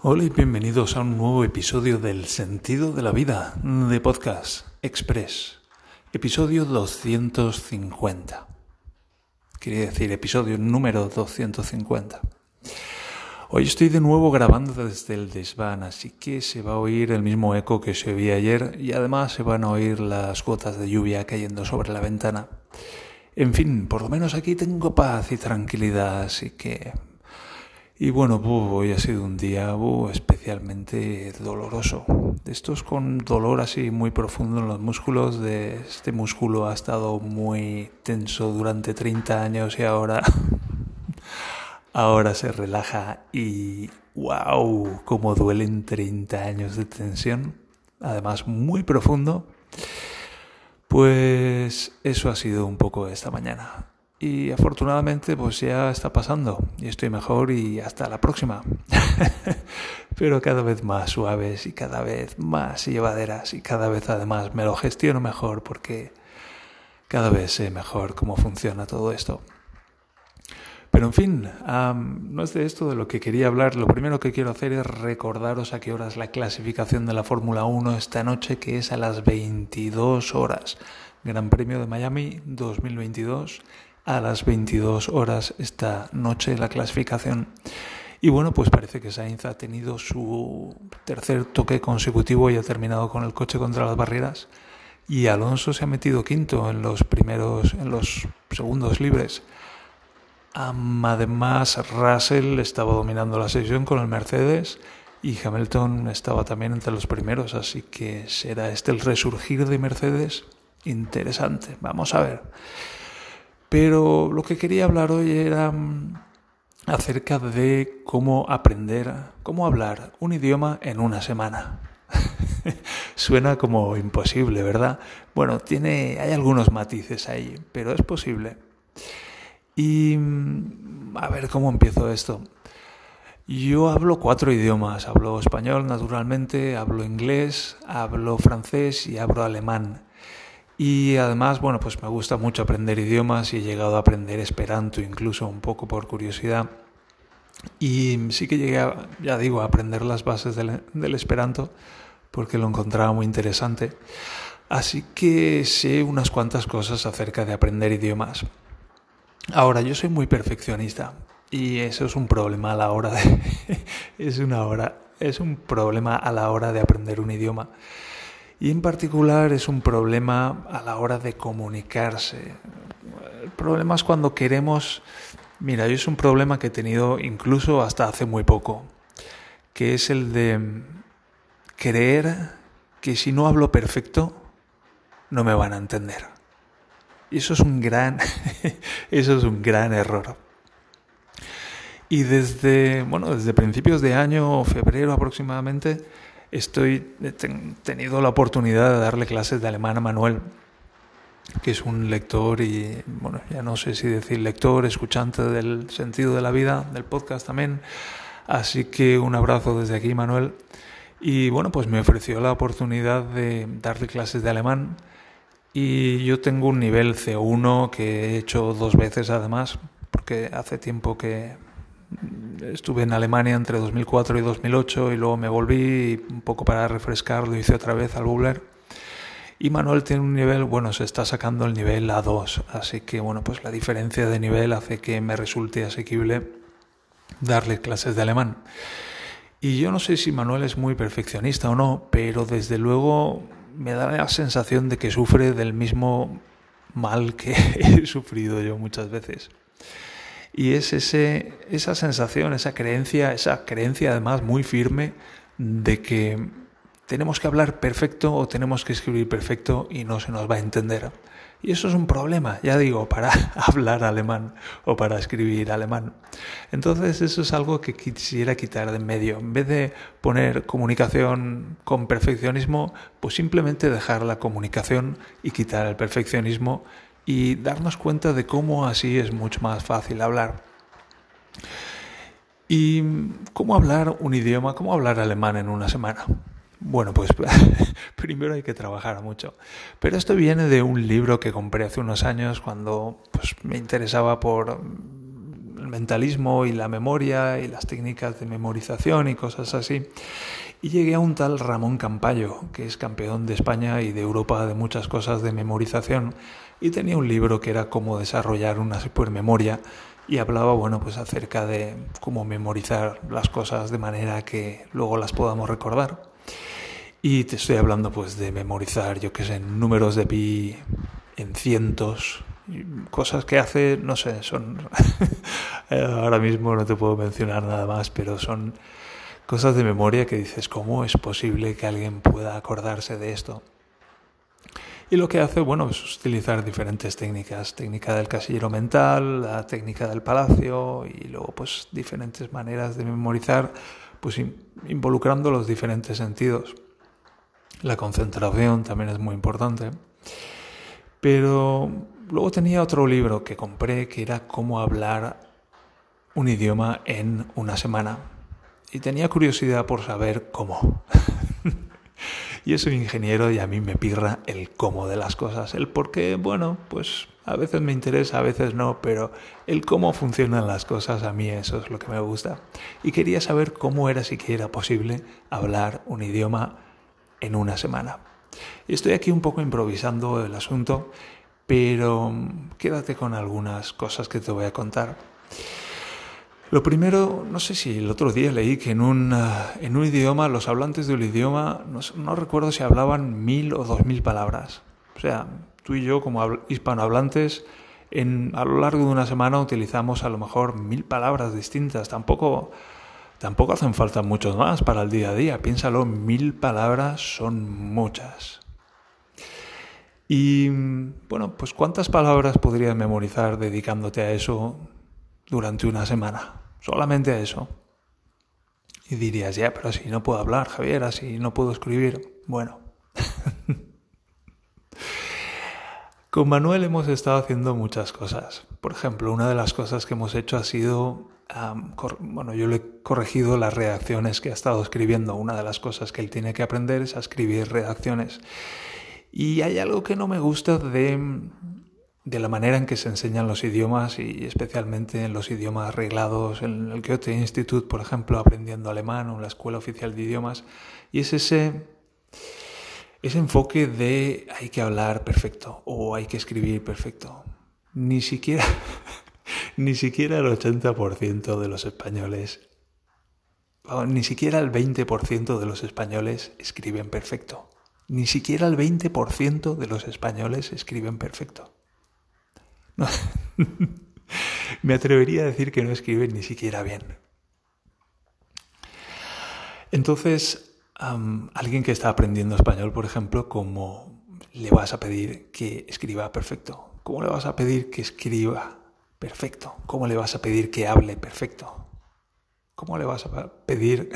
Hola y bienvenidos a un nuevo episodio del Sentido de la Vida de Podcast Express, episodio 250. Quería decir episodio número 250. Hoy estoy de nuevo grabando desde el desván, así que se va a oír el mismo eco que se oía ayer y además se van a oír las gotas de lluvia cayendo sobre la ventana. En fin, por lo menos aquí tengo paz y tranquilidad, así que y bueno, hoy ha sido un día especialmente doloroso. De estos con dolor así muy profundo en los músculos. De este músculo ha estado muy tenso durante 30 años y ahora, ahora se relaja y wow, cómo duelen 30 años de tensión. Además muy profundo. Pues eso ha sido un poco esta mañana y afortunadamente pues ya está pasando y estoy mejor y hasta la próxima. Pero cada vez más suaves y cada vez más llevaderas y cada vez además me lo gestiono mejor porque cada vez sé mejor cómo funciona todo esto. Pero en fin, no es de esto de lo que quería hablar. Lo primero que quiero hacer es recordaros a qué hora es la clasificación de la Fórmula 1 esta noche, que es a las 22 horas. Gran Premio de Miami 2022 a las 22 horas esta noche la clasificación. Y bueno, pues parece que Sainz ha tenido su tercer toque consecutivo y ha terminado con el coche contra las barreras. Y Alonso se ha metido quinto en los primeros, en los segundos libres. Además, Russell estaba dominando la sesión con el Mercedes y Hamilton estaba también entre los primeros, así que será este el resurgir de Mercedes. Interesante, vamos a ver. Pero lo que quería hablar hoy era mm, acerca de cómo aprender, cómo hablar un idioma en una semana. Suena como imposible, ¿verdad? Bueno, tiene, hay algunos matices ahí, pero es posible. Y mm, a ver cómo empiezo esto. Yo hablo cuatro idiomas. Hablo español, naturalmente, hablo inglés, hablo francés y hablo alemán. Y además, bueno, pues me gusta mucho aprender idiomas y he llegado a aprender esperanto incluso un poco por curiosidad. Y sí que llegué, ya digo, a aprender las bases del, del esperanto porque lo encontraba muy interesante. Así que sé unas cuantas cosas acerca de aprender idiomas. Ahora, yo soy muy perfeccionista y eso es un problema a la hora de es una hora es un problema a la hora de aprender un idioma y en particular es un problema a la hora de comunicarse. El problema es cuando queremos, mira, yo es un problema que he tenido incluso hasta hace muy poco, que es el de creer que si no hablo perfecto, no me van a entender. Y eso es un gran, eso es un gran error. Y desde, bueno, desde principios de año, febrero aproximadamente, estoy he tenido la oportunidad de darle clases de alemán a Manuel, que es un lector y, bueno, ya no sé si decir lector, escuchante del sentido de la vida, del podcast también. Así que un abrazo desde aquí, Manuel. Y bueno, pues me ofreció la oportunidad de darle clases de alemán. Y yo tengo un nivel C1 que he hecho dos veces además, porque hace tiempo que estuve en Alemania entre 2004 y 2008 y luego me volví un poco para refrescar, lo hice otra vez al Bubler. Y Manuel tiene un nivel, bueno, se está sacando el nivel A2, así que bueno, pues la diferencia de nivel hace que me resulte asequible darle clases de alemán. Y yo no sé si Manuel es muy perfeccionista o no, pero desde luego me da la sensación de que sufre del mismo mal que he sufrido yo muchas veces. Y es ese, esa sensación, esa creencia, esa creencia además muy firme de que tenemos que hablar perfecto o tenemos que escribir perfecto y no se nos va a entender. Y eso es un problema, ya digo, para hablar alemán o para escribir alemán. Entonces eso es algo que quisiera quitar de en medio. En vez de poner comunicación con perfeccionismo, pues simplemente dejar la comunicación y quitar el perfeccionismo y darnos cuenta de cómo así es mucho más fácil hablar. ¿Y cómo hablar un idioma, cómo hablar alemán en una semana? Bueno, pues primero hay que trabajar mucho. Pero esto viene de un libro que compré hace unos años cuando pues, me interesaba por el mentalismo y la memoria y las técnicas de memorización y cosas así. Y llegué a un tal Ramón Campayo, que es campeón de España y de Europa de muchas cosas de memorización, y tenía un libro que era cómo desarrollar una supermemoria y hablaba, bueno, pues acerca de cómo memorizar las cosas de manera que luego las podamos recordar. Y te estoy hablando pues de memorizar, yo qué sé, números de pi en cientos, cosas que hace, no sé, son... ahora mismo no te puedo mencionar nada más, pero son cosas de memoria que dices, ¿cómo es posible que alguien pueda acordarse de esto? Y lo que hace, bueno, es utilizar diferentes técnicas, técnica del casillero mental, la técnica del palacio y luego pues diferentes maneras de memorizar, pues involucrando los diferentes sentidos. La concentración también es muy importante. Pero luego tenía otro libro que compré que era cómo hablar un idioma en una semana. Y tenía curiosidad por saber cómo. Yo soy ingeniero y a mí me pirra el cómo de las cosas. El por qué, bueno, pues a veces me interesa, a veces no, pero el cómo funcionan las cosas, a mí eso es lo que me gusta. Y quería saber cómo era siquiera posible hablar un idioma en una semana. Estoy aquí un poco improvisando el asunto, pero quédate con algunas cosas que te voy a contar. Lo primero, no sé si el otro día leí que en un, en un idioma, los hablantes del idioma, no, recuerdo si hablaban mil o dos mil palabras. O sea, tú y yo como hispanohablantes, en, a lo largo de una semana utilizamos a lo mejor mil palabras distintas. Tampoco, tampoco hacen falta muchos más para el día a día. Piénsalo, mil palabras son muchas. Y bueno, pues ¿cuántas palabras podrías memorizar dedicándote a eso durante una semana? Solamente eso. Y dirías, ya, pero así no puedo hablar, Javier, así no puedo escribir. Bueno. Con Manuel hemos estado haciendo muchas cosas. Por ejemplo, una de las cosas que hemos hecho ha sido, bueno, yo le he corregido las redacciones que ha estado escribiendo. Una de las cosas que él tiene que aprender es a escribir redacciones. Y hay algo que no me gusta de, de la manera en que se enseñan los idiomas y especialmente en los idiomas arreglados, en el Goethe Institute, por ejemplo, aprendiendo alemán o en la Escuela Oficial de Idiomas, y es ese, ese enfoque de hay que hablar perfecto o hay que escribir perfecto. Ni siquiera, ni siquiera el 80% de los españoles, ni siquiera el 20% de los españoles escriben perfecto. Ni siquiera el 20% de los españoles escriben perfecto. Me atrevería a decir que no escriben ni siquiera bien. Entonces, alguien que está aprendiendo español, por ejemplo, ¿cómo le vas a pedir que escriba perfecto? ¿Cómo le vas a pedir que escriba perfecto? ¿Cómo le vas a pedir que hable perfecto? ¿Cómo le vas a pedir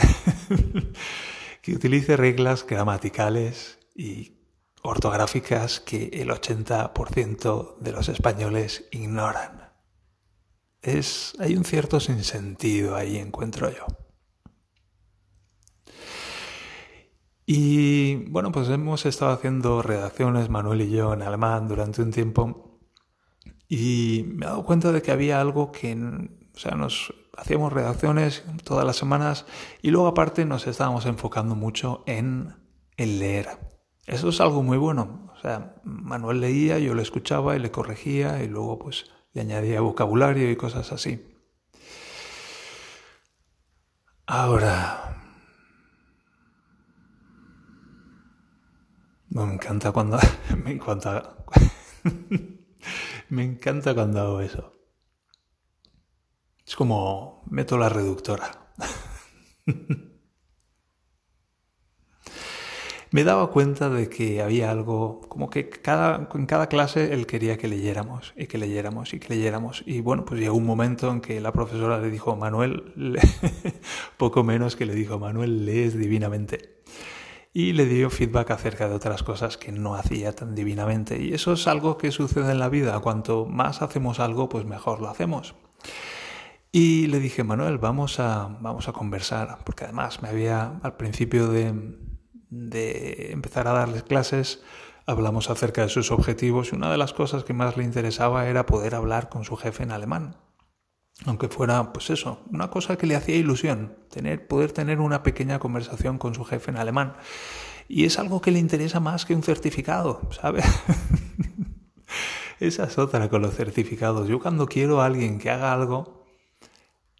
que utilice reglas gramaticales y ortográficas que el 80% de los españoles ignoran. Es, hay un cierto sinsentido ahí, encuentro yo. Y bueno, pues hemos estado haciendo redacciones, Manuel y yo, en alemán durante un tiempo. Y me he dado cuenta de que había algo que, o sea, nos hacíamos redacciones todas las semanas y luego aparte nos estábamos enfocando mucho en el leer. Eso es algo muy bueno. O sea, Manuel leía, yo le escuchaba y le corregía y luego pues le añadía vocabulario y cosas así. Ahora, me encanta cuando me encanta me encanta cuando hago eso. Es como meto la reductora. me daba cuenta de que había algo, como que cada, en cada clase él quería que leyéramos y que leyéramos y que leyéramos. Y bueno, pues llegó un momento en que la profesora le dijo, Manuel, poco menos que le dijo, Manuel, lees divinamente. Y le dio feedback acerca de otras cosas que no hacía tan divinamente. Y eso es algo que sucede en la vida. Cuanto más hacemos algo, pues mejor lo hacemos. Y le dije, Manuel, vamos a, vamos a conversar, porque además me había, al principio de, de empezar a darles clases, hablamos acerca de sus objetivos y una de las cosas que más le interesaba era poder hablar con su jefe en alemán. aunque fuera, pues eso, una cosa que le hacía ilusión, tener, poder tener una pequeña conversación con su jefe en alemán. Y es algo que le interesa más que un certificado, ¿sabe? Esa es otra con los certificados. Yo cuando quiero a alguien que haga algo,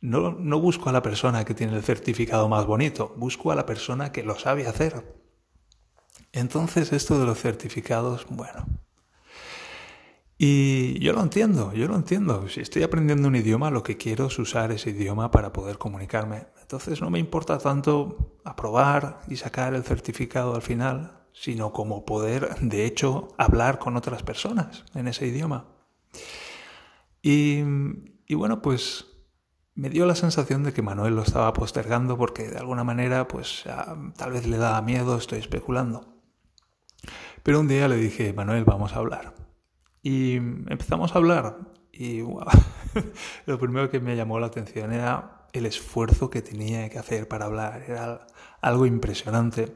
no, no busco a la persona que tiene el certificado más bonito, busco a la persona que lo sabe hacer. Entonces esto de los certificados, bueno, y yo lo entiendo, yo lo entiendo. Si estoy aprendiendo un idioma, lo que quiero es usar ese idioma para poder comunicarme. Entonces no me importa tanto aprobar y sacar el certificado al final, sino como poder, de hecho, hablar con otras personas en ese idioma. Y, y bueno, pues me dio la sensación de que Manuel lo estaba postergando porque de alguna manera, pues tal vez le daba miedo, estoy especulando. Pero un día le dije, Manuel, vamos a hablar. Y empezamos a hablar y lo primero que me llamó la atención era el esfuerzo que tenía que hacer para hablar, era algo impresionante.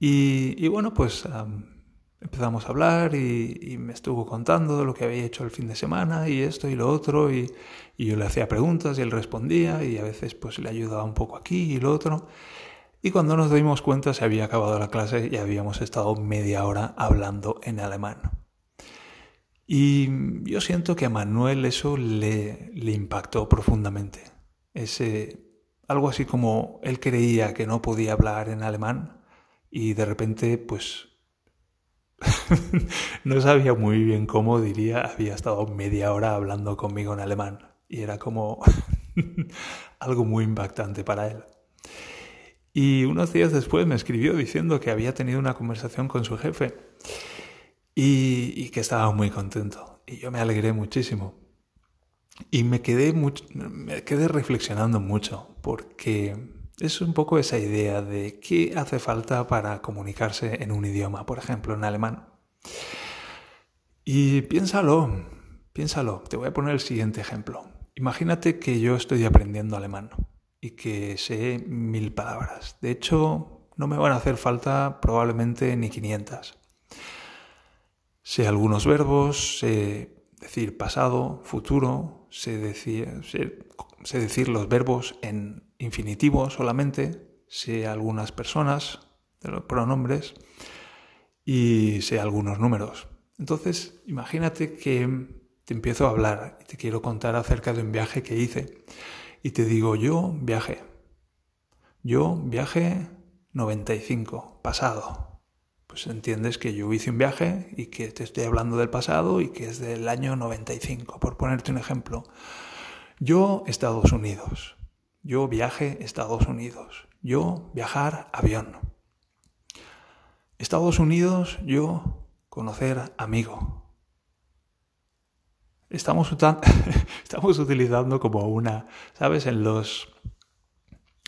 Y, bueno, pues empezamos a hablar y, me estuvo contando lo que había hecho el fin de semana y esto y lo otro y, y, yo le hacía preguntas y él respondía y a veces pues le ayudaba un poco aquí y lo otro. Y cuando nos dimos cuenta se había acabado la clase y habíamos estado media hora hablando en alemán. Y yo siento que a Manuel eso le, le impactó profundamente. Ese, algo así como él creía que no podía hablar en alemán y de repente pues no sabía muy bien cómo diría, había estado media hora hablando conmigo en alemán y era como algo muy impactante para él. Y unos días después me escribió diciendo que había tenido una conversación con su jefe y, que estaba muy contento. Y yo me alegré muchísimo. Y me quedé, me quedé reflexionando mucho, porque es un poco esa idea de qué hace falta para comunicarse en un idioma, por ejemplo, en alemán. Y piénsalo, piénsalo. Te voy a poner el siguiente ejemplo. Imagínate que yo estoy aprendiendo alemán y que sé mil palabras. De hecho, no me van a hacer falta probablemente ni 500. Sé algunos verbos, sé decir pasado, futuro, sé decir, sé, decir los verbos en infinitivo solamente, sé algunas personas, los pronombres, y sé algunos números. Entonces, imagínate que te empiezo a hablar y te quiero contar acerca de un viaje que hice. Y te digo, yo viaje. Yo viaje 95, pasado pues entiendes que yo hice un viaje y que te estoy hablando del pasado y que es del año 95, por ponerte un ejemplo. Yo, Estados Unidos. Yo viaje Estados Unidos. Yo viajar avión. Estados Unidos, yo conocer amigo. Estamos, estamos utilizando como una, ¿sabes? En los...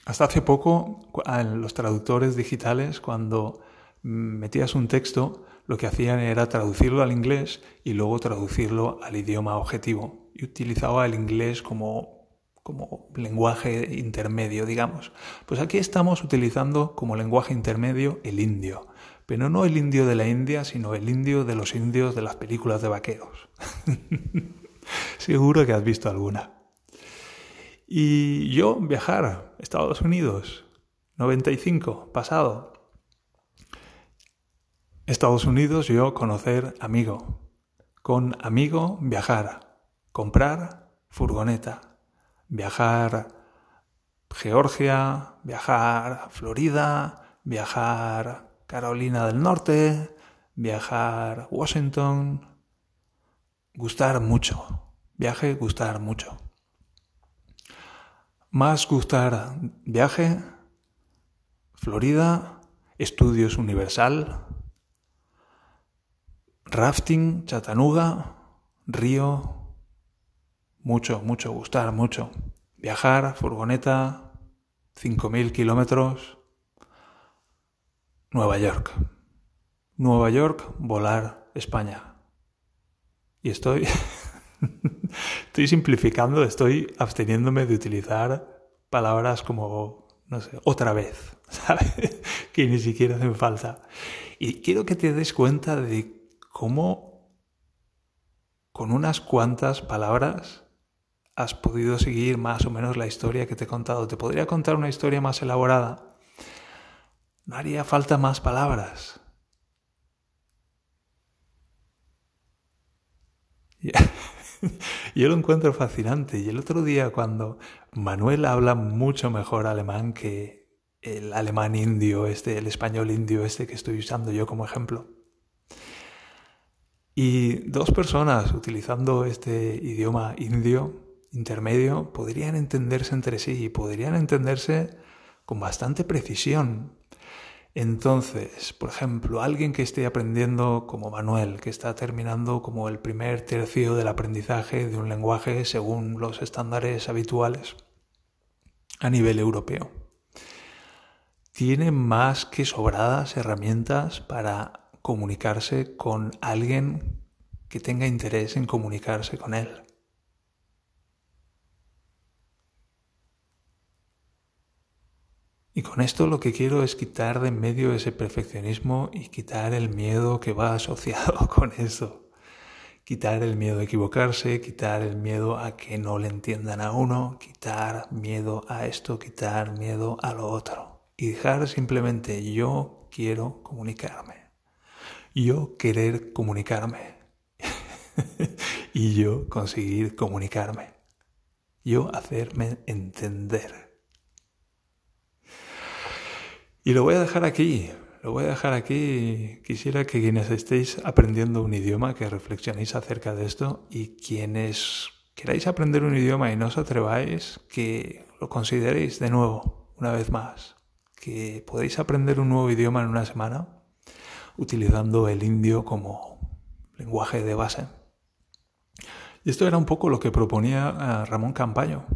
Hasta hace poco, en los traductores digitales, cuando metías un texto, lo que hacían era traducirlo al inglés y luego traducirlo al idioma objetivo. Y utilizaba el inglés como, como lenguaje intermedio, digamos. Pues aquí estamos utilizando como lenguaje intermedio el indio. Pero no el indio de la India, sino el indio de los indios de las películas de vaqueros. Seguro que has visto alguna. Y yo viajar a Estados Unidos, 95, pasado, Estados Unidos yo conocer amigo. Con amigo viajar. Comprar furgoneta. Viajar Georgia, viajar Florida, viajar Carolina del Norte, viajar Washington. Gustar mucho. Viaje, gustar mucho. Más gustar viaje, Florida, estudios universal, Rafting, Chattanooga, río, mucho, mucho, gustar, mucho. Viajar, furgoneta, 5.000 kilómetros. Nueva York. Nueva York, volar España. Y estoy, estoy simplificando, estoy absteniéndome de utilizar palabras como, no sé, otra vez, ¿sabes? que ni siquiera hacen falta. Y quiero que te des cuenta de cómo con unas cuantas palabras has podido seguir más o menos la historia que te he contado. Te podría contar una historia más elaborada. No haría falta más palabras. Yo lo encuentro fascinante. Y el otro día cuando Manuel habla mucho mejor alemán que el alemán indio, este, el español indio este que estoy usando yo como ejemplo. Y dos personas utilizando este idioma indio intermedio podrían entenderse entre sí y podrían entenderse con bastante precisión. Entonces, por ejemplo, alguien que esté aprendiendo como Manuel, que está terminando como el primer tercio del aprendizaje de un lenguaje según los estándares habituales a nivel europeo, tiene más que sobradas herramientas para comunicarse con alguien que tenga interés en comunicarse con él. Y con esto lo que quiero es quitar de en medio ese perfeccionismo y quitar el miedo que va asociado con eso. Quitar el miedo a equivocarse, quitar el miedo a que no le entiendan a uno, quitar miedo a esto, quitar miedo a lo otro. Y dejar simplemente yo quiero comunicarme. Yo querer comunicarme. y yo conseguir comunicarme. Yo hacerme entender. Y lo voy a dejar aquí, lo voy a dejar aquí. Quisiera que quienes estéis aprendiendo un idioma, que reflexionéis acerca de esto y quienes queráis aprender un idioma y no os atreváis, que lo consideréis de nuevo, una vez más, que podéis aprender un nuevo idioma en una semana utilizando el indio como lenguaje de base. Y esto era un poco lo que proponía Ramón Campaño.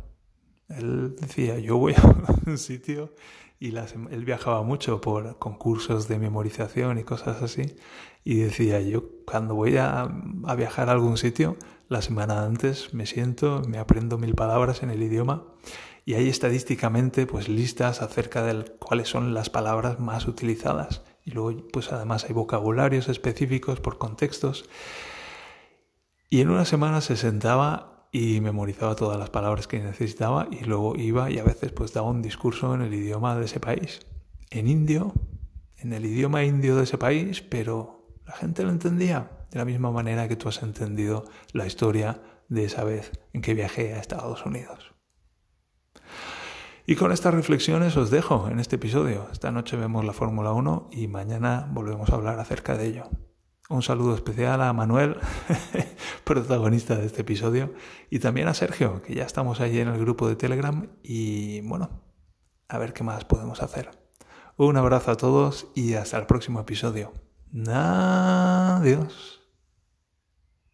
Él decía, yo voy a un sitio y él viajaba mucho por concursos de memorización y cosas así. Y decía, yo cuando voy a, a, viajar a algún sitio, la semana antes me siento, me aprendo mil palabras en el idioma y hay estadísticamente pues listas acerca de cuáles son las palabras más utilizadas. Y luego pues además hay vocabularios específicos por contextos. Y en una semana se sentaba y memorizaba todas las palabras que necesitaba y luego iba y a veces pues daba un discurso en el idioma de ese país, en indio, en el idioma indio de ese país, pero la gente lo entendía de la misma manera que tú has entendido la historia de esa vez en que viajé a Estados Unidos. Y con estas reflexiones os dejo en este episodio. Esta noche vemos la Fórmula 1 y mañana volvemos a hablar acerca de ello. Un saludo especial a Manuel, protagonista de este episodio, y también a Sergio, que ya estamos allí en el grupo de Telegram y bueno, a ver qué más podemos hacer. Un abrazo a todos y hasta el próximo episodio. Adiós.